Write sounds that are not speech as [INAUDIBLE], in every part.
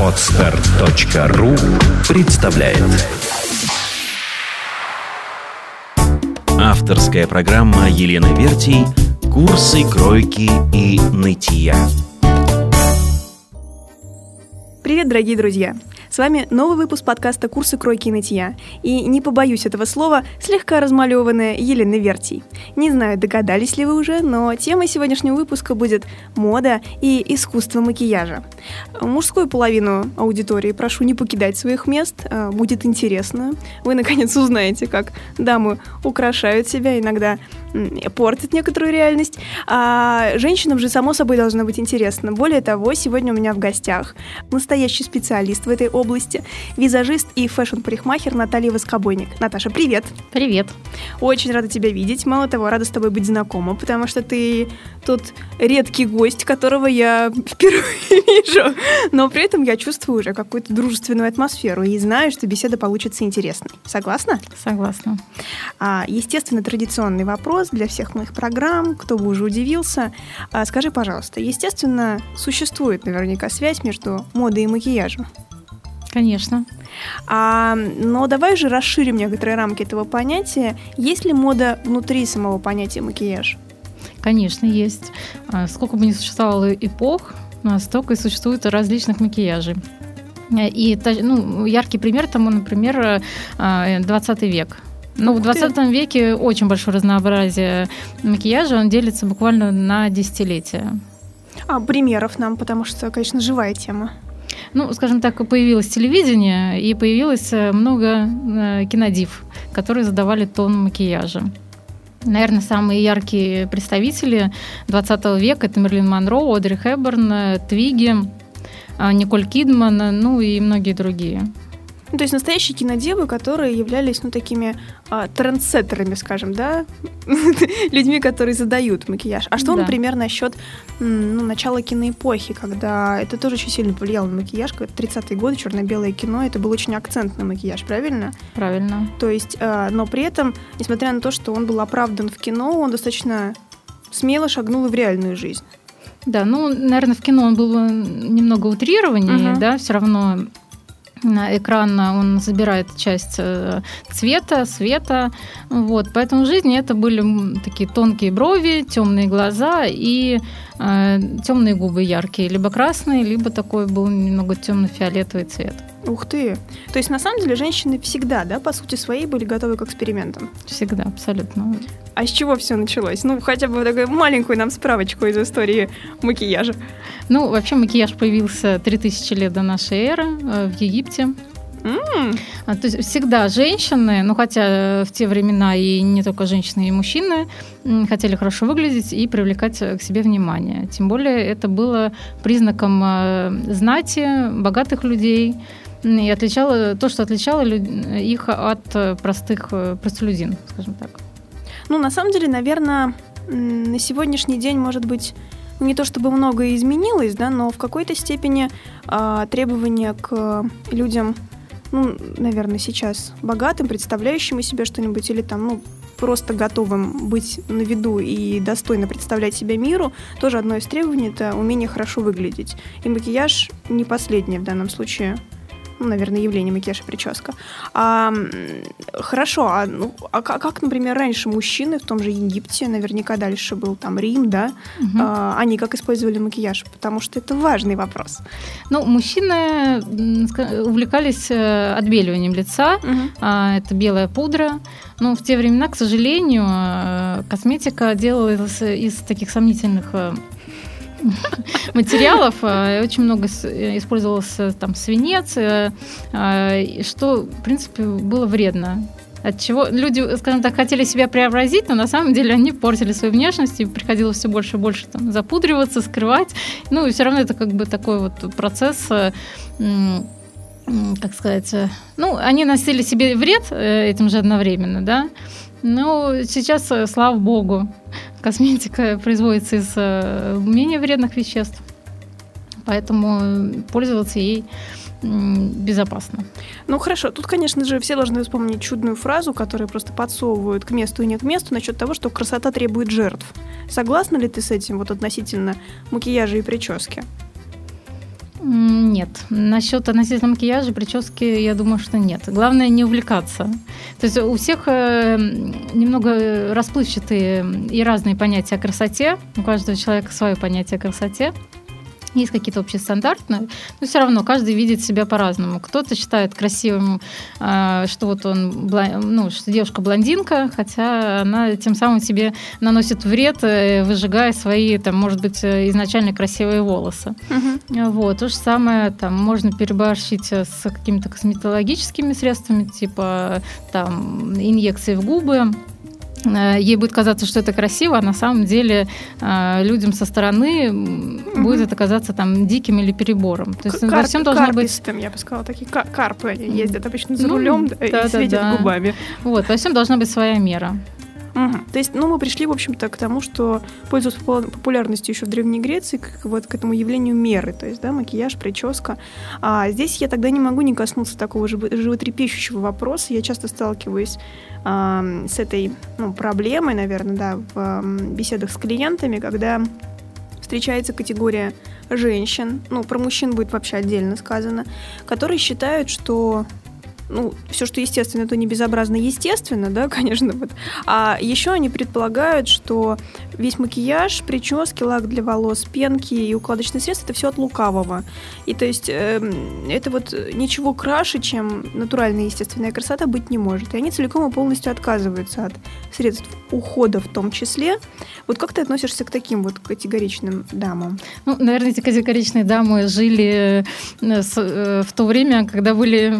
Отстар.ру представляет Авторская программа Елены Вертий «Курсы кройки и нытья». Привет, дорогие друзья! С вами новый выпуск подкаста «Курсы кройки и нытья». И не побоюсь этого слова, слегка размалеванная Елена Вертий. Не знаю, догадались ли вы уже, но тема сегодняшнего выпуска будет «Мода и искусство макияжа». Мужскую половину аудитории прошу не покидать своих мест, а, будет интересно. Вы, наконец, узнаете, как дамы украшают себя, иногда портят некоторую реальность. А женщинам же, само собой, должно быть интересно. Более того, сегодня у меня в гостях настоящий специалист в этой области, визажист и fashion -парикмахер Наталья Воскобойник. Наташа, привет! Привет! Очень рада тебя видеть. Мало того, рада с тобой быть знакома, потому что ты тот редкий гость, которого я [LAUGHS] впервые вижу. Но при этом я чувствую уже какую-то дружественную атмосферу и знаю, что беседа получится интересной. Согласна? Согласна. А, естественно, традиционный вопрос для всех моих программ, кто бы уже удивился. А, скажи, пожалуйста, естественно, существует наверняка связь между модой и макияжем? Конечно. А, но давай же расширим некоторые рамки этого понятия. Есть ли мода внутри самого понятия макияж? Конечно, есть. А, сколько бы ни существовало эпох, столько и существует различных макияжей. И ну, яркий пример тому, например, 20 а, век. Ну, в 20 веке очень большое разнообразие макияжа, он делится буквально на десятилетия. А примеров нам, потому что, конечно, живая тема. Ну, скажем так, появилось телевидение, и появилось э, много э, кинодив, которые задавали тон макияжа. Наверное, самые яркие представители 20 века это Мерлин Монро, Одри Хэбберн, э, Твиги, Николь Кидман, ну и многие другие. Ну, то есть настоящие кинодевы, которые являлись, ну, такими а, трендсеттерами, скажем, да, [LAUGHS] людьми, которые задают макияж. А что, да. например, насчет ну, начала киноэпохи, когда это тоже очень сильно повлияло на макияж, 30-е годы, черно-белое кино, это был очень акцентный макияж, правильно? Правильно. То есть, а, но при этом, несмотря на то, что он был оправдан в кино, он достаточно смело шагнул и в реальную жизнь. Да, ну, наверное, в кино он был немного утрированнее, uh-huh. да, все равно экран он забирает часть э, цвета, света. Вот. Поэтому в жизни это были такие тонкие брови, темные глаза и э, темные губы яркие, либо красные, либо такой был немного темно-фиолетовый цвет. Ух ты! То есть на самом деле женщины всегда, да, по сути своей были готовы к экспериментам? Всегда, абсолютно. А с чего все началось? Ну, хотя бы такую маленькую нам справочку из истории макияжа. Ну, вообще макияж появился 3000 лет до нашей эры э, в Египте. Mm. То есть всегда женщины, ну хотя в те времена и не только женщины, и мужчины хотели хорошо выглядеть и привлекать к себе внимание. Тем более это было признаком э, знати, богатых людей, и отличало то, что отличало их от э, простых э, простолюдин, скажем так. Ну, на самом деле, наверное, на сегодняшний день, может быть, не то чтобы многое изменилось, да, но в какой-то степени э, требования к людям, ну, наверное, сейчас богатым, представляющим из себя что-нибудь, или там, ну, просто готовым быть на виду и достойно представлять себя миру, тоже одно из требований – это умение хорошо выглядеть. И макияж не последнее в данном случае ну, наверное, явление макияж и прическа. А, хорошо, а, ну, а как, например, раньше мужчины в том же Египте, наверняка дальше был там Рим, да, угу. а, они как использовали макияж? Потому что это важный вопрос. Ну, мужчины увлекались э, отбеливанием лица, угу. а, это белая пудра, но в те времена, к сожалению, э, косметика делалась из таких сомнительных э, материалов. Э, очень много там свинец, э, э, что, в принципе, было вредно от чего люди, скажем так, хотели себя преобразить, но на самом деле они портили свою внешность, и приходилось все больше и больше там, запудриваться, скрывать. Ну, и все равно это как бы такой вот процесс, как сказать, ну, они носили себе вред этим же одновременно, да, ну, сейчас, э, слава богу, косметика производится из э, менее вредных веществ, поэтому пользоваться ей безопасно. Ну хорошо, тут, конечно же, все должны вспомнить чудную фразу, которую просто подсовывают к месту и не к месту насчет того, что красота требует жертв. Согласна ли ты с этим вот относительно макияжа и прически? Нет. Насчет относительно макияжа, прически, я думаю, что нет. Главное не увлекаться. То есть у всех э, немного расплывчатые и разные понятия о красоте. У каждого человека свое понятие о красоте есть какие-то общие стандарты, но все равно каждый видит себя по-разному. Кто-то считает красивым, а, что вот он, ну, что девушка блондинка, хотя она тем самым себе наносит вред, э, выжигая свои, там, может быть, э, изначально красивые волосы. Угу. Вот. То же самое, там, можно переборщить с какими-то косметологическими средствами, типа, там, инъекции в губы, Э, ей будет казаться, что это красиво, а на самом деле э, людям со стороны угу. будет это казаться там диким или перебором. То есть Кар- во всем должно быть... я бы сказала, такие карпы они ездят обычно за ну, рулем да, и да, светят да. губами. Вот, во всем должна быть своя мера. Угу. То есть, ну, мы пришли, в общем-то, к тому, что пользовался популярностью еще в Древней Греции, к, вот к этому явлению меры, то есть, да, макияж, прическа. А здесь я тогда не могу не коснуться такого животрепещущего вопроса. Я часто сталкиваюсь а, с этой ну, проблемой, наверное, да, в а, беседах с клиентами, когда встречается категория женщин, ну, про мужчин будет вообще отдельно сказано, которые считают, что ну, все, что естественно, то не безобразно естественно, да, [LAUGHS] конечно. Вот. А еще они предполагают, что весь макияж, прически, лак для волос, пенки и укладочные средства – это все от лукавого. И то есть э, это вот ничего краше, чем натуральная естественная красота быть не может. И они целиком и полностью отказываются от средств ухода в том числе. Вот как ты относишься к таким вот категоричным дамам? Ну, наверное, эти категоричные дамы жили э, э, в то время, когда были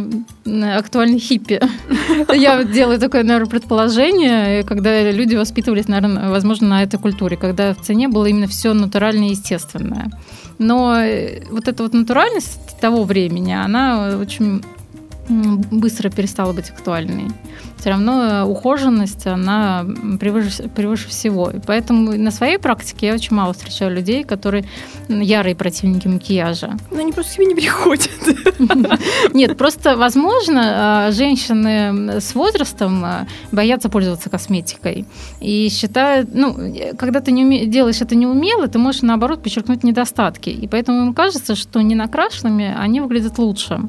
актуальны хиппи. [LAUGHS] Я делаю такое, наверное, предположение, когда люди воспитывались, наверное, возможно, на этой культуре, когда в цене было именно все натуральное и естественное. Но э, вот эта вот натуральность того времени, она очень быстро перестала быть актуальной все равно э, ухоженность, она превыше, превыше всего. И поэтому на своей практике я очень мало встречаю людей, которые ярые противники макияжа. Но они просто к себе не приходят. [LAUGHS] Нет, просто, возможно, э, женщины с возрастом э, боятся пользоваться косметикой и считают, ну, когда ты не уме... делаешь это неумело, ты можешь, наоборот, подчеркнуть недостатки. И поэтому им кажется, что не накрашенными они выглядят лучше.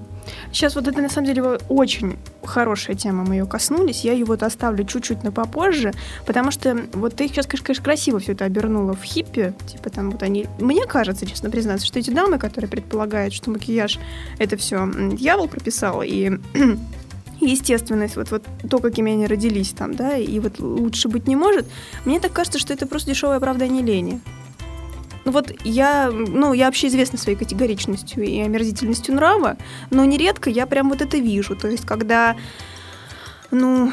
Сейчас вот это на самом деле очень хорошая тема, мы ее коснулись. Я ее вот оставлю чуть-чуть на попозже, потому что вот ты сейчас, конечно, красиво все это обернула в хиппи. Типа там вот они... Мне кажется, честно признаться, что эти дамы, которые предполагают, что макияж это все дьявол прописал, и [CLEARS THROAT] естественность, вот, вот то, какими они родились там, да, и вот лучше быть не может, мне так кажется, что это просто дешевое оправдание лени. Ну вот я, ну, я вообще известна своей категоричностью и омерзительностью нрава, но нередко я прям вот это вижу. То есть, когда ну,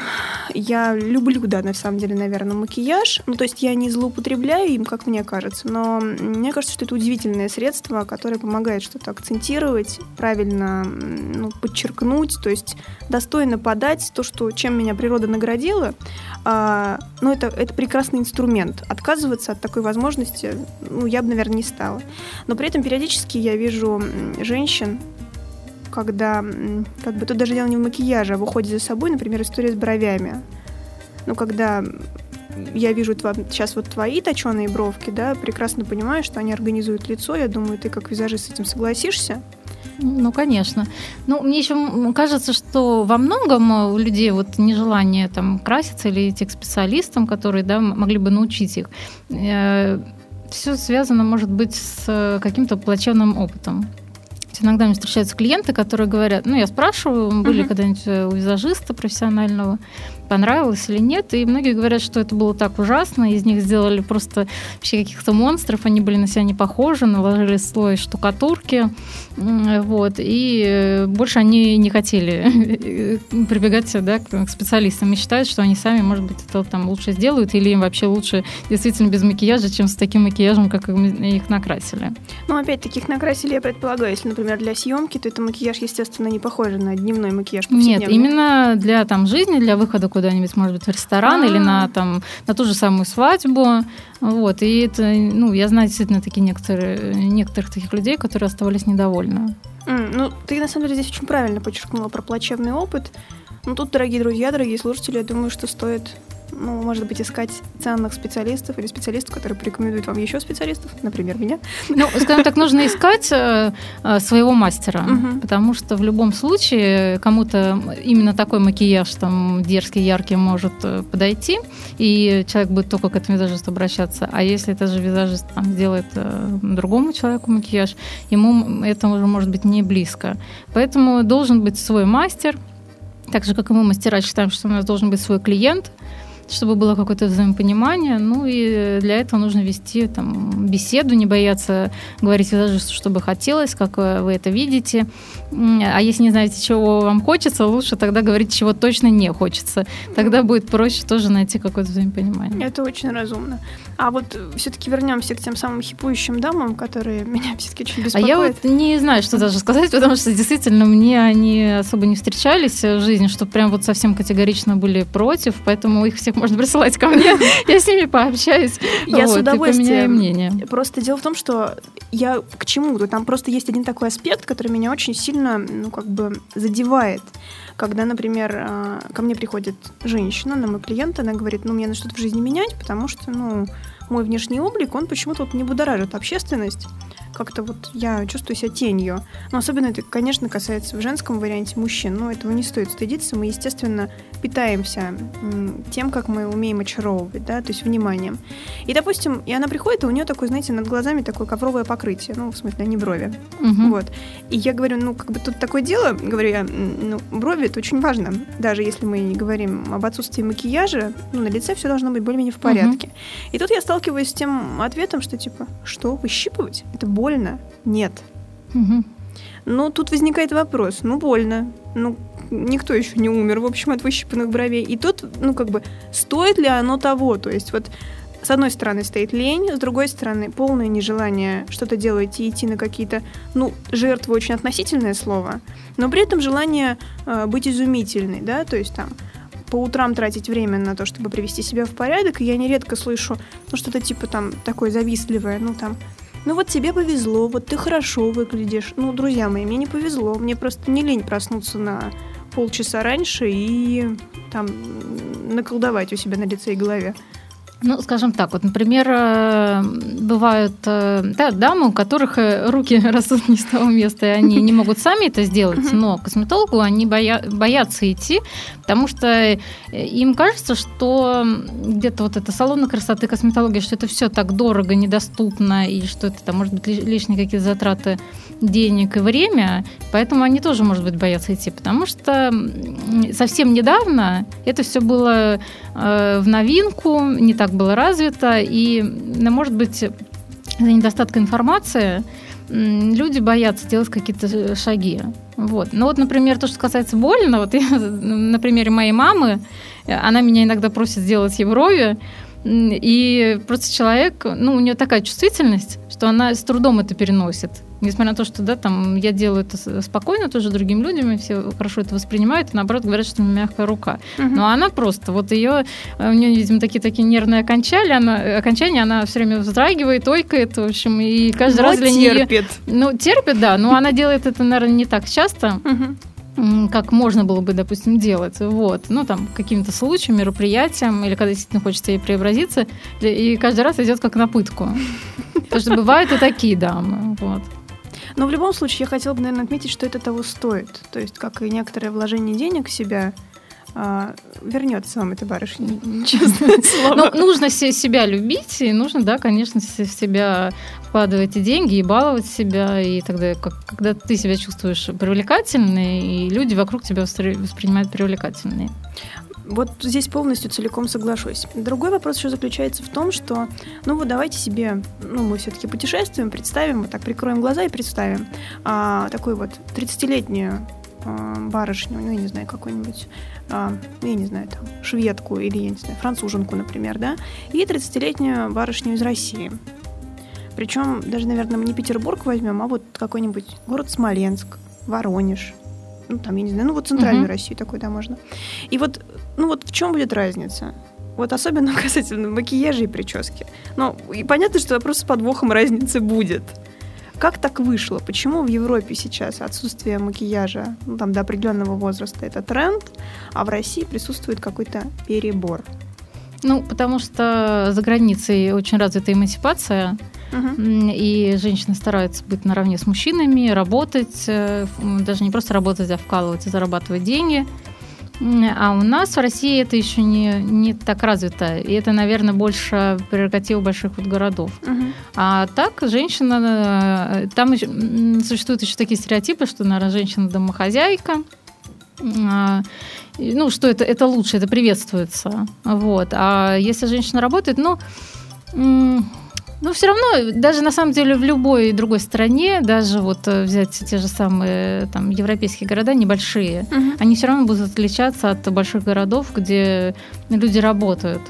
я люблю, да, на самом деле, наверное, макияж. Ну, то есть я не злоупотребляю им, как мне кажется, но мне кажется, что это удивительное средство, которое помогает что-то акцентировать, правильно ну, подчеркнуть, то есть достойно подать то, что, чем меня природа наградила. А, ну, это, это прекрасный инструмент. Отказываться от такой возможности, ну, я бы, наверное, не стала. Но при этом периодически я вижу женщин, когда как бы тут даже дело не в макияже, а в уходе за собой, например, история с бровями. Ну, когда я вижу тва, сейчас вот твои точеные бровки, да, прекрасно понимаю, что они организуют лицо. Я думаю, ты как визажист с этим согласишься. Ну, конечно. Ну, мне еще кажется, что во многом у людей вот нежелание там краситься или идти к специалистам, которые, да, могли бы научить их, э, все связано, может быть, с каким-то плачевным опытом. Иногда мне встречаются клиенты, которые говорят, ну, я спрашиваю, были uh-huh. когда-нибудь у визажиста профессионального, понравилось или нет. И многие говорят, что это было так ужасно, из них сделали просто вообще каких-то монстров, они были на себя не похожи, наложили слой штукатурки, вот, и э, больше они не хотели [LAUGHS] прибегать да, к специалистам и считают, что они сами, может быть, это там лучше сделают, или им вообще лучше действительно без макияжа, чем с таким макияжем, как их накрасили. Ну, опять таких накрасили, я предполагаю, если, например, для съемки, то это макияж, естественно, не похож на дневной макияж Нет, именно для там жизни, для выхода куда-нибудь, может быть, в ресторан А-а-а. или на, а. там, на ту же самую свадьбу. Вот. И это, ну, я знаю действительно такие некоторые, некоторых таких людей, которые оставались недовольны. Mm, ну, ты на самом деле здесь очень правильно подчеркнула про плачевный опыт. Ну, тут, дорогие друзья, дорогие слушатели, я думаю, что стоит ну, может быть, искать ценных специалистов или специалистов, которые порекомендуют вам еще специалистов, например, меня. Ну, скажем так, нужно искать э, э, своего мастера, угу. потому что в любом случае кому-то именно такой макияж там дерзкий, яркий может э, подойти, и человек будет только к этому визажисту обращаться. А если этот же визажист там, сделает другому человеку макияж, ему это уже может быть не близко. Поэтому должен быть свой мастер, так же, как и мы, мастера, считаем, что у нас должен быть свой клиент, чтобы было какое-то взаимопонимание. Ну и для этого нужно вести там, беседу, не бояться говорить визажисту, что бы хотелось, как вы это видите. А если не знаете, чего вам хочется, лучше тогда говорить, чего точно не хочется. Тогда будет проще тоже найти какое-то взаимопонимание. Это очень разумно. А вот все-таки вернемся к тем самым хипующим дамам, которые [LAUGHS] меня все-таки очень беспокоят. А я вот не знаю, что даже сказать, потому что действительно мне они особо не встречались в жизни, что прям вот совсем категорично были против, поэтому их всех [LAUGHS] можно присылать ко мне, [LAUGHS] я с ними пообщаюсь. Я с удовольствием. мнение. Просто дело в том, что я к чему-то, там просто есть один такой аспект, который меня очень сильно, ну, как бы задевает. Когда, например, а, ко мне приходит женщина, на мой клиент, она говорит, ну, мне надо что-то в жизни менять, потому что, ну, мой внешний облик, он почему-то вот не будоражит общественность как-то вот я чувствую себя тенью. Но особенно это, конечно, касается в женском варианте мужчин. Но этого не стоит стыдиться. Мы, естественно, питаемся тем, как мы умеем очаровывать, да, то есть вниманием. И, допустим, и она приходит, и у нее такое, знаете, над глазами такое ковровое покрытие, ну, в смысле, они брови. Угу. Вот. И я говорю, ну, как бы тут такое дело, говорю я, ну, брови это очень важно. Даже если мы не говорим об отсутствии макияжа, ну, на лице все должно быть более-менее в порядке. Угу. И тут я сталкиваюсь с тем ответом, что типа, что, выщипывать? Это больно больно? Нет. Угу. Но тут возникает вопрос, ну больно, ну никто еще не умер, в общем, от выщипанных бровей. И тут, ну как бы, стоит ли оно того? То есть вот с одной стороны стоит лень, с другой стороны полное нежелание что-то делать и идти на какие-то, ну, жертвы очень относительное слово, но при этом желание э, быть изумительной, да, то есть там по утрам тратить время на то, чтобы привести себя в порядок, и я нередко слышу, ну, что-то типа там такое завистливое, ну, там, ну вот тебе повезло, вот ты хорошо выглядишь. Ну, друзья мои, мне не повезло, мне просто не лень проснуться на полчаса раньше и там наколдовать у себя на лице и голове. Ну, скажем так, вот, например, э, бывают э, да, дамы, у которых э, руки [LAUGHS] растут не с того места, и они не могут сами это сделать, но к косметологу они боя боятся идти, потому что им кажется, что где-то вот это салоны красоты, косметология, что это все так дорого, недоступно, и что это там, может быть, лишние какие-то затраты денег и время, поэтому они тоже, может быть, боятся идти, потому что совсем недавно это все было в новинку, не так было развито, и, ну, может быть, из-за недостатка информации люди боятся делать какие-то шаги. Вот. Ну вот, например, то, что касается больно, вот [LAUGHS] я на примере моей мамы, она меня иногда просит сделать ей брови, и просто человек, ну, у нее такая чувствительность, что она с трудом это переносит. Несмотря на то, что, да, там, я делаю это спокойно тоже другим людям, и все хорошо это воспринимают, и наоборот говорят, что у меня мягкая рука. Угу. Но она просто, вот ее, у нее, видимо, такие-такие нервные окончания, она, окончания, она все время вздрагивает, ойкает, в общем, и каждый но раз для терпит. нее... Ну, терпит, да, но она делает это, наверное, не так часто. Угу как можно было бы, допустим, делать. Вот. Ну, там, каким-то случаем, мероприятием, или когда действительно хочется ей преобразиться, и каждый раз идет как на пытку. Потому что бывают и такие дамы. Вот. Но в любом случае я хотела бы, наверное, отметить, что это того стоит. То есть, как и некоторое вложение денег в себя, а, вернется вам эта барышня, [LAUGHS] честное слово. Ну, нужно себя любить, и нужно, да, конечно, в себя вкладывать и деньги, и баловать себя, и тогда, когда ты себя чувствуешь привлекательной, и люди вокруг тебя воспринимают привлекательной. Вот здесь полностью целиком соглашусь. Другой вопрос еще заключается в том, что, ну вот давайте себе, ну мы все-таки путешествуем, представим, вот так прикроем глаза и представим а, такую вот 30-летнюю а, барышню, ну я не знаю, какую-нибудь, а, ну я не знаю, там, шведку или, я не знаю, француженку, например, да, и 30-летнюю барышню из России. Причем даже, наверное, мы не Петербург возьмем, а вот какой-нибудь город Смоленск, Воронеж, ну, там, я не знаю, ну, вот центральную uh-huh. Россию такой, да, можно. И вот, ну, вот в чем будет разница? Вот особенно [LAUGHS] касательно макияжа и прически. Ну, и понятно, что вопрос с подвохом разницы будет. Как так вышло? Почему в Европе сейчас отсутствие макияжа ну, там, до определенного возраста это тренд, а в России присутствует какой-то перебор? Ну, потому что за границей очень развита эмансипация, угу. и женщины стараются быть наравне с мужчинами, работать, э, даже не просто работать, а вкалывать и зарабатывать деньги. А у нас в России это еще не, не так развито. И это, наверное, больше прерогатива больших вот городов. Угу. А так, женщина... Э, там существуют еще такие стереотипы, что, наверное, женщина домохозяйка. А, ну, что это, это лучше, это приветствуется. Вот. А если женщина работает, ну, ну, все равно, даже на самом деле в любой другой стране, даже вот э, взять те же самые там европейские города небольшие, угу. они все равно будут отличаться от больших городов, где люди работают.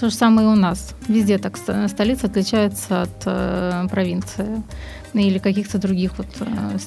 То же самое и у нас. Везде так столица отличается от э, провинции или каких-то других вот... Э,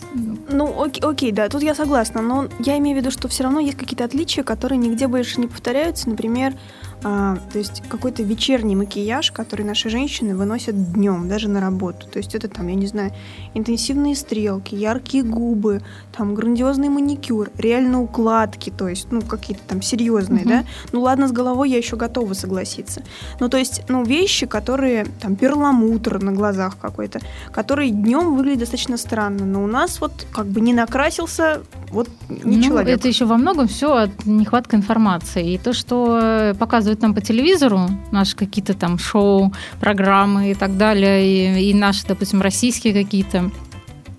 ну, окей, окей, да, тут я согласна, но я имею в виду, что все равно есть какие-то отличия, которые нигде больше не повторяются. Например, а, то есть какой-то вечерний макияж, который наши женщины выносят днем, даже на работу. То есть это там, я не знаю, интенсивные стрелки, яркие губы, там грандиозный маникюр, реально укладки, то есть, ну, какие-то там серьезные, угу. да. Ну, ладно, с головой я еще готова согласиться. Ну, то есть, ну, вещи, которые, там, перламутр на глазах какой-то, которые днем выглядят достаточно странно, но у нас вот как бы не накрасился, вот не ну, человек. Это еще во многом все от нехватки информации. И то, что показывают показывают нам по телевизору, наши какие-то там шоу, программы и так далее, и, и наши, допустим, российские какие-то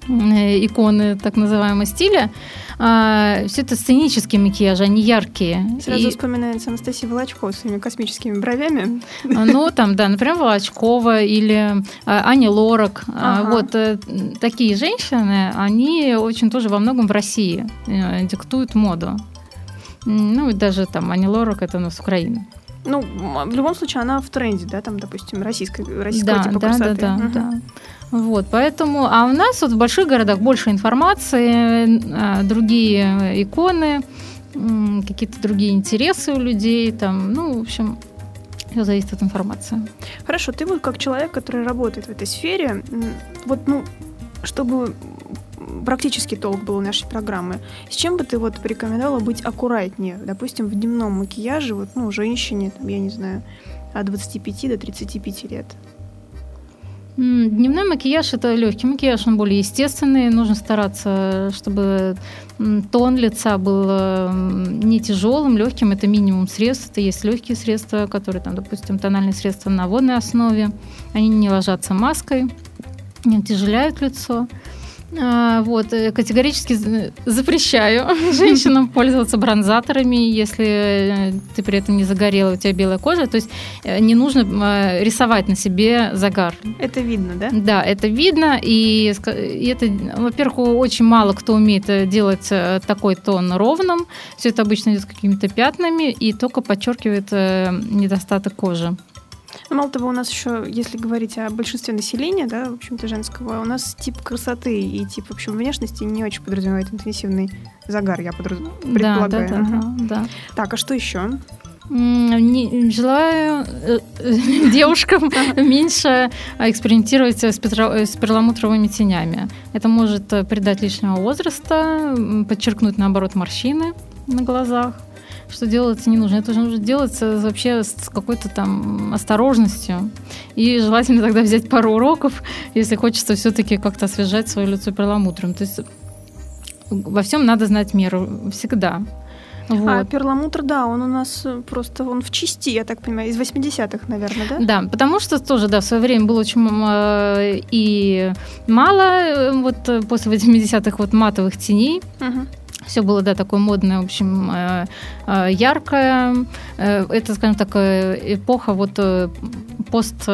э, иконы так называемого стиля, а, все это сценические макияжи, они яркие. Сразу и... вспоминается Анастасия Волочкова с своими космическими бровями. А, ну, там, да, например, Волочкова или а, Аня Лорак. А, ага. Вот э, такие женщины, они очень тоже во многом в России э, диктуют моду. Ну, и даже там Ани Лорак, это у нас Украина. Ну, в любом случае, она в тренде, да, там, допустим, российской, российского да, типа да, красоты. Да, да, угу. да. Вот, поэтому, а у нас вот в больших городах больше информации, а, другие иконы, какие-то другие интересы у людей, там, ну, в общем, все зависит от информации. Хорошо, ты вот как человек, который работает в этой сфере, вот, ну, чтобы практически толк был нашей программы. С чем бы ты вот порекомендовала быть аккуратнее? Допустим, в дневном макияже, вот, ну, женщине, там, я не знаю, от 25 до 35 лет. Дневной макияж это легкий макияж, он более естественный. Нужно стараться, чтобы тон лица был не тяжелым, легким. Это минимум средств. Это есть легкие средства, которые, там, допустим, тональные средства на водной основе. Они не ложатся маской, не утяжеляют лицо. А, вот, э, категорически запрещаю [LAUGHS] женщинам [LAUGHS] пользоваться бронзаторами, если э, ты при этом не загорела, у тебя белая кожа. То есть э, не нужно рисовать на себе загар. Это видно, да? Да, это видно. И, и это, во-первых, очень мало кто умеет делать такой тон ровным. Все это обычно идет с какими-то пятнами и только подчеркивает недостаток кожи. Ну, мало того, у нас еще, если говорить о большинстве населения, да, в общем-то, женского, у нас тип красоты и тип, в общем, внешности не очень подразумевает интенсивный загар, я подраз... предполагаю. Да, да, да, да. Так, а что еще? Желаю э, [LAUGHS] девушкам меньше экспериментировать с перламутровыми тенями. Это может придать лишнего возраста, подчеркнуть, наоборот, морщины на глазах что делать не нужно. Это нужно делать вообще с какой-то там осторожностью. И желательно тогда взять пару уроков, если хочется все-таки как-то освежать свое лицо перламутром. То есть во всем надо знать меру всегда. А вот. А перламутр, да, он у нас просто он в части, я так понимаю, из 80-х, наверное, да? Да, потому что тоже, да, в свое время было очень э, и мало э, вот э, после 80-х вот матовых теней. Угу. Все было, да, такое модное, в общем, э, э, яркое. Э, это, скажем так, эпоха вот пост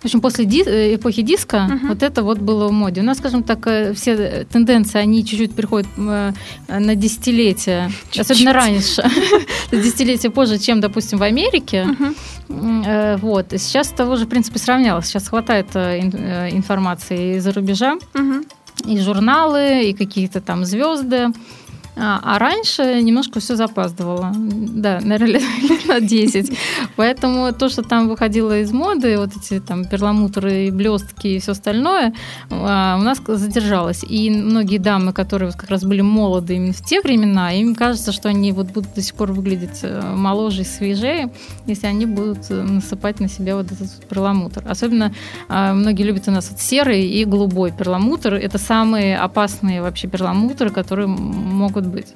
в общем, после ди- эпохи диска uh-huh. вот это вот было в моде. У нас, скажем так, все тенденции, они чуть-чуть приходят на десятилетия, чуть-чуть. особенно раньше, [LAUGHS] десятилетия позже, чем, допустим, в Америке. Uh-huh. Вот. Сейчас того же, в принципе, сравнялось. Сейчас хватает информации из-за рубежа. Uh-huh и журналы, и какие-то там звезды. А, а раньше немножко все запаздывало. Да, наверное, [LAUGHS] лет на 10. Поэтому то, что там выходило из моды, вот эти там перламутры, блестки и все остальное, а, у нас задержалось. И многие дамы, которые как раз были молоды именно в те времена, им кажется, что они вот будут до сих пор выглядеть э, моложе и свежее, если они будут э, насыпать на себя вот этот перламутр. Особенно а, многие любят у нас вот серый и голубой перламутр. Это самые опасные вообще перламутры, которые могут быть.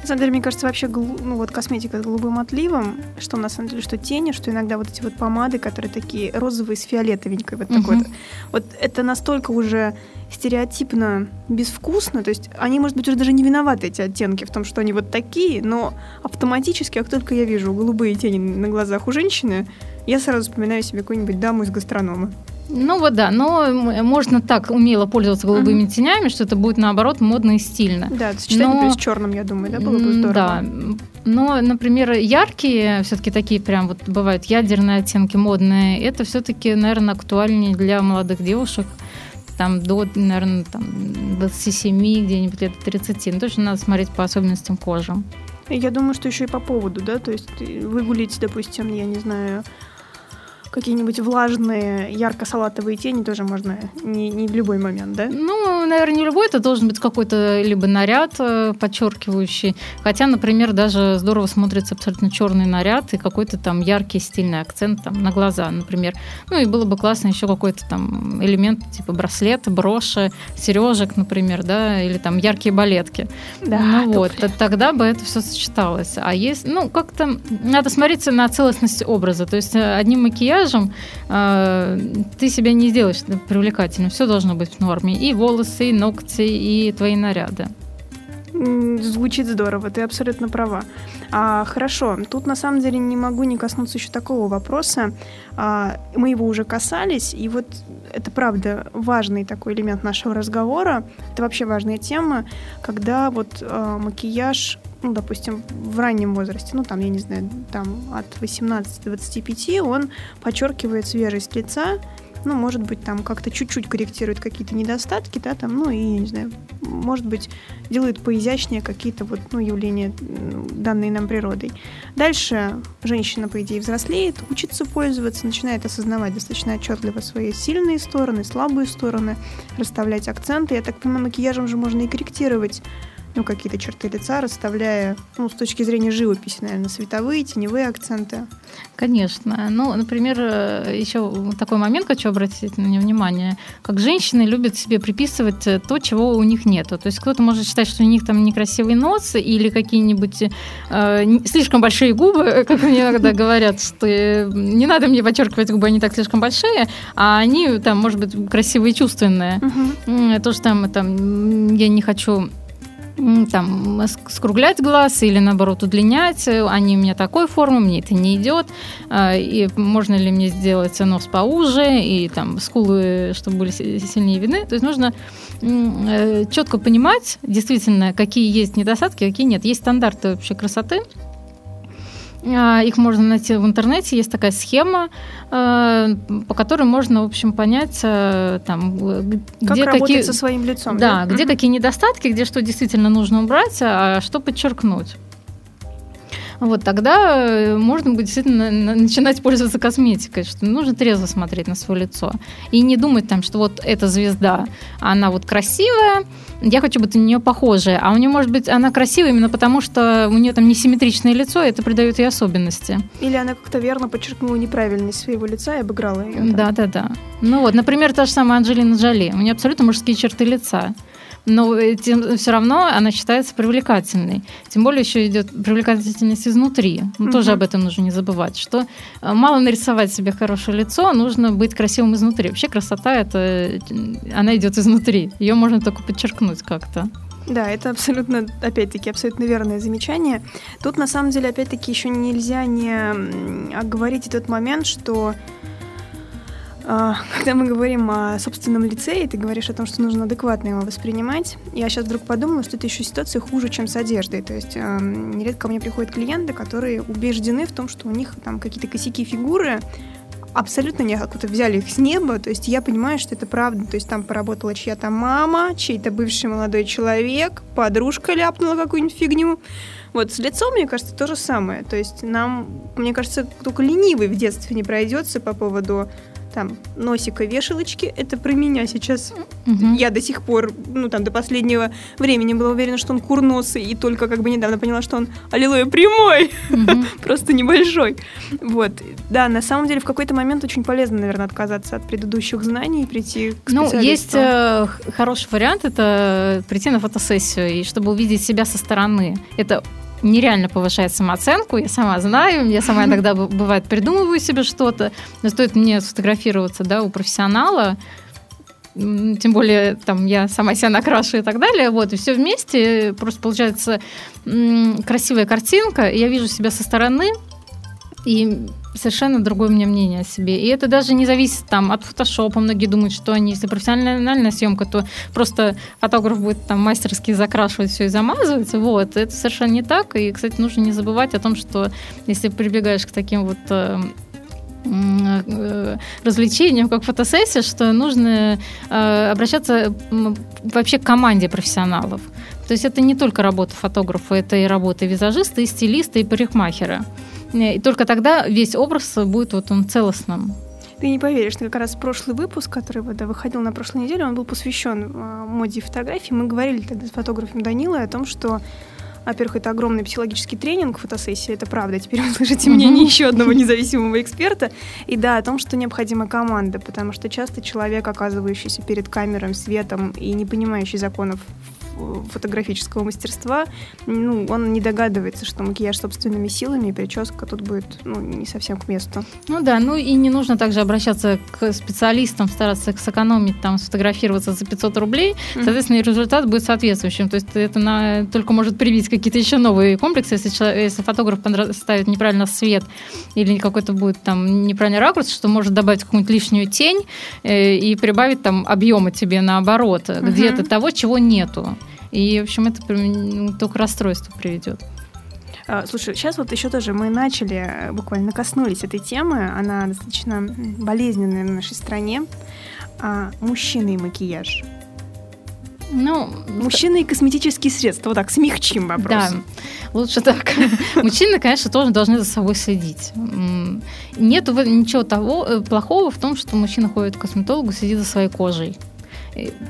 На самом деле, мне кажется, вообще ну, вот косметика с голубым отливом, что на самом деле, что тени, что иногда вот эти вот помады, которые такие розовые с фиолетовенькой, вот такой вот. Вот это настолько уже стереотипно безвкусно, то есть они, может быть, уже даже не виноваты, эти оттенки, в том, что они вот такие, но автоматически, как только я вижу голубые тени на глазах у женщины, я сразу вспоминаю себе какую-нибудь даму из гастронома. Ну вот да, но можно так умело пользоваться голубыми uh-huh. тенями, что это будет наоборот модно и стильно. Да, сочетание но... с черным, я думаю, да, было бы здорово. Да, но, например, яркие, все-таки такие прям вот бывают ядерные оттенки модные, это все-таки, наверное, актуальнее для молодых девушек, там до, наверное, там 27, где-нибудь лет 30. Ну, точно надо смотреть по особенностям кожи. Я думаю, что еще и по поводу, да, то есть выгулить, допустим, я не знаю, какие-нибудь влажные, ярко-салатовые тени тоже можно не, не в любой момент, да? Ну, наверное, не любой. Это должен быть какой-то либо наряд э, подчеркивающий. Хотя, например, даже здорово смотрится абсолютно черный наряд и какой-то там яркий стильный акцент там на глаза, например. Ну и было бы классно еще какой-то там элемент типа браслет, броши, сережек, например, да, или там яркие балетки. Да, ну вот, тогда бы это все сочеталось. А есть, ну, как-то надо смотреться на целостность образа. То есть э, одним макияжем макияжем э, ты себя не сделаешь привлекательным. Все должно быть в норме. И волосы, и ногти, и твои наряды. Звучит здорово, ты абсолютно права. А, хорошо, тут на самом деле не могу не коснуться еще такого вопроса. А, мы его уже касались, и вот это правда важный такой элемент нашего разговора. Это вообще важная тема, когда вот а, макияж ну, допустим, в раннем возрасте, ну, там, я не знаю, там, от 18 до 25, он подчеркивает свежесть лица, ну, может быть, там как-то чуть-чуть корректирует какие-то недостатки, да, там, ну, и, не знаю, может быть, делает поизящнее какие-то вот, ну, явления, данные нам природой. Дальше женщина, по идее, взрослеет, учится пользоваться, начинает осознавать достаточно отчетливо свои сильные стороны, слабые стороны, расставлять акценты. Я так понимаю, макияжем же можно и корректировать ну, какие-то черты лица, расставляя, ну, с точки зрения живописи, наверное, световые, теневые акценты. Конечно. Ну, например, э, еще такой момент хочу обратить на него внимание. Как женщины любят себе приписывать э, то, чего у них нету. То есть кто-то может считать, что у них там некрасивый нос или какие-нибудь э, слишком большие губы, как мне иногда [LAUGHS] говорят, что э, не надо мне подчеркивать губы, они так слишком большие, а они там, может быть, красивые и чувственные. То, что там, там я не хочу там, скруглять глаз или, наоборот, удлинять. Они у меня такой формы, мне это не идет. А, и можно ли мне сделать нос поуже, и там скулы, чтобы были сильнее видны. То есть нужно э, четко понимать, действительно, какие есть недостатки, какие нет. Есть стандарты вообще красоты, а, их можно найти в интернете. Есть такая схема, э, по которой можно, в общем, понять, э, там, где как какие... со своим лицом. Да, да? где mm-hmm. какие недостатки, где что действительно нужно убрать, а что подчеркнуть вот тогда э, можно будет действительно начинать пользоваться косметикой, что нужно трезво смотреть на свое лицо. И не думать там, что вот эта звезда, она вот красивая, я хочу быть на нее похожая. А у нее, может быть, она красивая именно потому, что у нее там несимметричное лицо, и это придает ей особенности. Или она как-то верно подчеркнула неправильность своего лица и обыграла ее. Да, да, да. Ну вот, например, та же самая Анджелина Джоли. У нее абсолютно мужские черты лица но тем, все равно она считается привлекательной. Тем более еще идет привлекательность изнутри. Ну, угу. Тоже об этом нужно не забывать, что э, мало нарисовать себе хорошее лицо, нужно быть красивым изнутри. Вообще красота это она идет изнутри. Ее можно только подчеркнуть как-то. Да, это абсолютно, опять-таки, абсолютно верное замечание. Тут, на самом деле, опять-таки, еще нельзя не оговорить этот момент, что а, когда мы говорим о собственном лице, и ты говоришь о том, что нужно адекватно его воспринимать, я сейчас вдруг подумала, что это еще ситуация хуже, чем с одеждой. То есть э, нередко ко мне приходят клиенты, которые убеждены в том, что у них там какие-то косяки фигуры, абсолютно не откуда взяли их с неба, то есть я понимаю, что это правда, то есть там поработала чья-то мама, чей-то бывший молодой человек, подружка ляпнула какую-нибудь фигню. Вот с лицом, мне кажется, то же самое. То есть нам, мне кажется, только ленивый в детстве не пройдется по поводу там носика вешалочки, это про меня сейчас. Угу. Я до сих пор, ну там до последнего времени была уверена, что он курносый, и только как бы недавно поняла, что он аллилуйя прямой, угу. [LAUGHS] просто небольшой. Вот, да, на самом деле в какой-то момент очень полезно, наверное, отказаться от предыдущих знаний и прийти к Ну, есть э, хороший вариант, это прийти на фотосессию, и чтобы увидеть себя со стороны. Это нереально повышает самооценку, я сама знаю, я сама иногда бывает придумываю себе что-то, но стоит мне сфотографироваться да, у профессионала, тем более там я сама себя накрашиваю и так далее, вот, и все вместе просто получается красивая картинка, я вижу себя со стороны, и совершенно другое у меня мнение о себе. И это даже не зависит там от фотошопа. Многие думают, что они, если профессиональная съемка, то просто фотограф будет там мастерски закрашивать все и замазывать. Вот. Это совершенно не так. И, кстати, нужно не забывать о том, что если прибегаешь к таким вот э, э, развлечениям, как фотосессия, что нужно э, обращаться вообще к команде профессионалов. То есть это не только работа фотографа, это и работа визажиста, и стилиста, и парикмахера. И только тогда весь образ будет вот он целостным. Ты не поверишь, что как раз прошлый выпуск, который да, выходил на прошлой неделе, он был посвящен э, моде фотографий. Мы говорили тогда с фотографом Данилой о том, что во-первых, это огромный психологический тренинг, фотосессия, это правда. Теперь вы слышите мнение еще одного независимого эксперта. И да, о том, что необходима команда, потому что часто человек, оказывающийся перед камерой, светом и не понимающий законов фотографического мастерства, ну, он не догадывается, что макияж собственными силами и прическа тут будет ну, не совсем к месту. Ну да, ну и не нужно также обращаться к специалистам, стараться сэкономить, там, сфотографироваться за 500 рублей, mm-hmm. соответственно, и результат будет соответствующим. То есть это на, только может привить какие-то еще новые комплексы, если, человек, если фотограф ставит неправильно свет или какой-то будет там неправильный ракурс, что может добавить какую-нибудь лишнюю тень э, и прибавить там объема тебе наоборот, mm-hmm. где-то того, чего нету. И, в общем, это ну, только расстройство приведет. А, слушай, сейчас вот еще тоже мы начали, э, буквально коснулись этой темы, она достаточно болезненная в нашей стране. А, мужчины и макияж. Ну, мужчины и косметические средства. Вот так, смягчим вопрос. Да, лучше так. [LAUGHS] Мужчины, конечно, тоже должны за собой следить. Нет ничего того э, плохого в том, что мужчина ходит к косметологу, следит за своей кожей.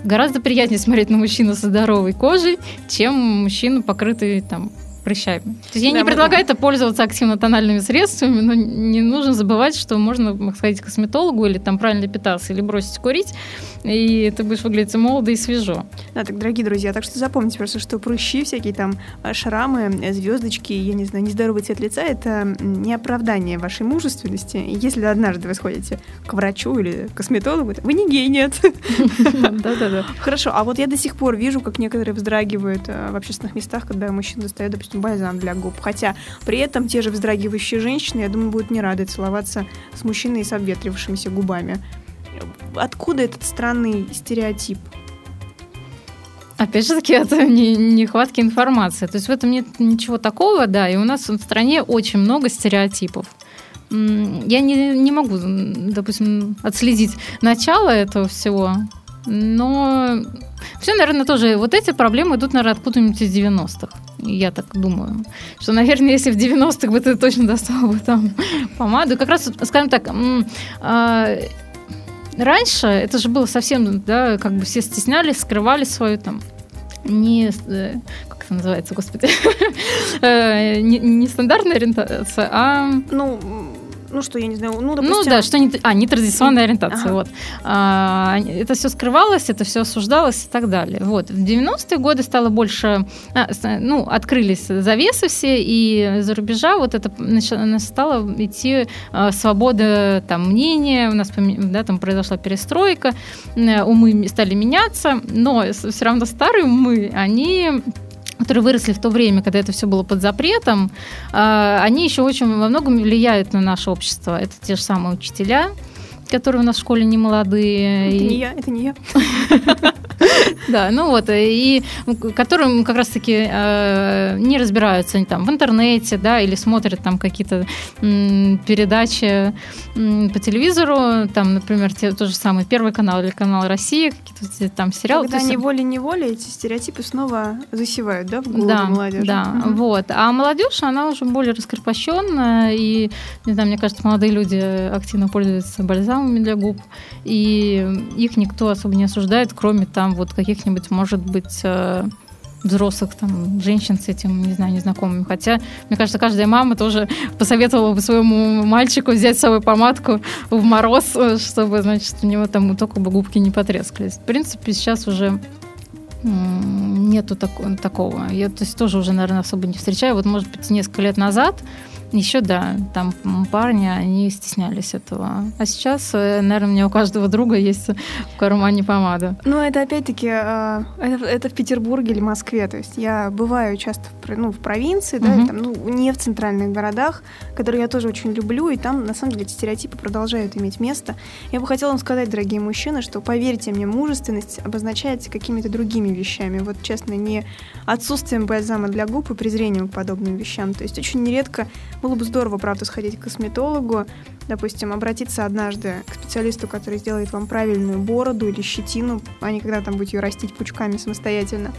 Гораздо приятнее смотреть на мужчину со здоровой кожей, чем мужчину, покрытый там прыщами. То есть я да, не предлагаю это пользоваться активно тональными средствами, но не нужно забывать, что можно сходить к косметологу или там правильно питаться, или бросить курить, и ты будешь выглядеть молодо и свежо. Да, так, дорогие друзья, так что запомните просто, что прыщи, всякие там а, шрамы, звездочки, я не знаю, нездоровый цвет лица — это не оправдание вашей мужественности. И если однажды вы сходите к врачу или к косметологу, вы не гей, нет. [LAUGHS] Да-да-да. Хорошо, а вот я до сих пор вижу, как некоторые вздрагивают а, в общественных местах, когда мужчина достает, допустим, допустим, бальзам для губ. Хотя при этом те же вздрагивающие женщины, я думаю, будут не рады целоваться с мужчиной с обветрившимися губами. Откуда этот странный стереотип? Опять же таки, это не, нехватки информации. То есть в этом нет ничего такого, да, и у нас в стране очень много стереотипов. Я не, не могу, допустим, отследить начало этого всего, но все, наверное, тоже вот эти проблемы идут, наверное, откуда-нибудь из 90-х. Я так думаю. Что, наверное, если в 90-х бы ты точно достал бы там помаду. Как раз, скажем так, а, раньше это же было совсем, да, как бы все стеснялись, скрывали свою там не э, как это называется, господи, [LAUGHS] э, не, не стандартная ориентация, а ну ну что, я не знаю, ну, допустим... Ну да, что не... А, нетрадиционная ориентация, ага. вот. А, это все скрывалось, это все осуждалось и так далее. Вот. В 90-е годы стало больше... А, ну, открылись завесы все, и за рубежа вот это стало идти а, свобода там, мнения, у нас да, там произошла перестройка, умы стали меняться, но все равно старые умы, они которые выросли в то время, когда это все было под запретом, а, они еще очень во многом влияют на наше общество. Это те же самые учителя, которые у нас в школе не молодые. Это и... не я, это не я. [LAUGHS] [LAUGHS] Да, ну вот, и которым как раз-таки э, не разбираются они там в интернете, да, или смотрят там какие-то передачи по телевизору, там, например, те, тот же самый Первый канал или канал России, какие-то там сериалы. Когда они волей-неволей эти стереотипы снова засевают, да, в голову да, молодежи? Да, угу. вот. А молодежь, она уже более раскрепощенная, и, не знаю, мне кажется, молодые люди активно пользуются бальзамами для губ, и их никто особо не осуждает, кроме там вот каких-нибудь, может быть, э, взрослых там женщин с этим, не знаю, незнакомыми. Хотя, мне кажется, каждая мама тоже [LAUGHS] посоветовала бы своему мальчику взять с собой помадку в мороз, э, чтобы, значит, у него там только бы губки не потрескались. В принципе, сейчас уже нету так, такого. Я то есть, тоже уже, наверное, особо не встречаю. Вот, может быть, несколько лет назад еще, да, там парни, они стеснялись этого. А сейчас, э, наверное, у меня у каждого друга есть в кармане помада. Ну, это опять-таки, э, это, это в Петербурге или Москве. То есть я бываю часто в, ну, в провинции, да, угу. там, ну, не в центральных городах, которые я тоже очень люблю, и там, на самом деле, эти стереотипы продолжают иметь место. Я бы хотела вам сказать, дорогие мужчины, что, поверьте мне, мужественность обозначается какими-то другими вещами. Вот, честно, не отсутствием бальзама для губ и презрением к подобным вещам. То есть очень нередко было бы здорово, правда, сходить к косметологу, допустим, обратиться однажды к специалисту, который сделает вам правильную бороду или щетину, а не когда там будете ее растить пучками самостоятельно.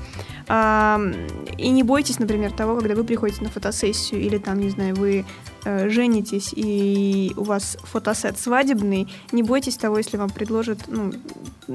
И не бойтесь, например, того, когда вы приходите на фотосессию или там, не знаю, вы э, женитесь и у вас фотосет свадебный, не бойтесь того, если вам предложат ну,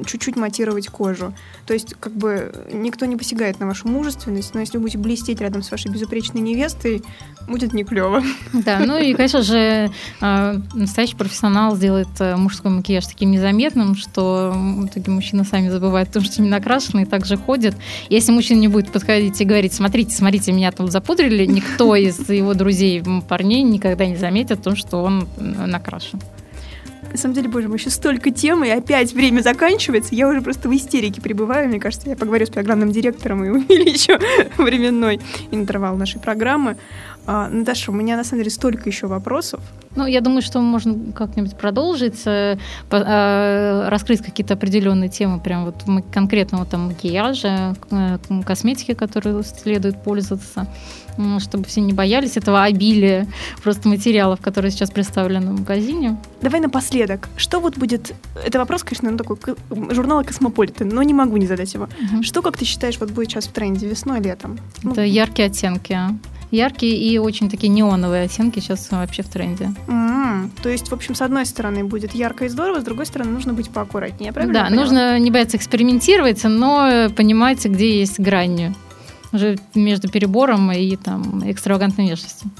чуть-чуть матировать кожу. То есть, как бы, никто не посягает на вашу мужественность, но если вы будете блестеть рядом с вашей безупречной невестой, будет не клево. Да, ну и, конечно же, э, настоящий профессионал сделает э, мужской макияж таким незаметным, что такие мужчины сами забывают о том, что они накрашены и также ходят. Если мужчина не будет подходить и говорить, смотрите, смотрите, меня тут запудрили, никто из его друзей, парней никогда не заметит то, что он накрашен. На самом деле, боже мой, еще столько тем, и опять время заканчивается. Я уже просто в истерике пребываю. Мне кажется, я поговорю с программным директором и [LAUGHS] увеличу временной интервал нашей программы. А, Наташа, у меня на самом деле столько еще вопросов. Ну, я думаю, что можно как-нибудь продолжить, э, э, раскрыть какие-то определенные темы, прям вот конкретного там макияжа, э, косметики, которые следует пользоваться чтобы все не боялись этого обилия просто материалов, которые сейчас представлены в магазине. Давай напоследок. Что вот будет... Это вопрос, конечно, ну, такой журнала «Космополитен», но не могу не задать его. Угу. Что, как ты считаешь, вот будет сейчас в тренде весной, летом? Это ну... яркие оттенки яркие и очень такие неоновые оттенки сейчас вообще в тренде. Mm-hmm. То есть, в общем, с одной стороны будет ярко и здорово, с другой стороны нужно быть поаккуратнее, правильно? Да, нужно не бояться экспериментировать, но понимать, где есть грань уже между перебором и там экстравагантной внешностью.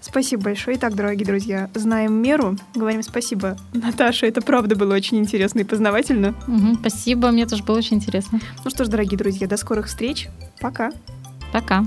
Спасибо большое. Итак, дорогие друзья, знаем меру. Говорим спасибо, Наташа. Это правда было очень интересно и познавательно. Угу, спасибо, мне тоже было очень интересно. Ну что ж, дорогие друзья, до скорых встреч. Пока. Пока.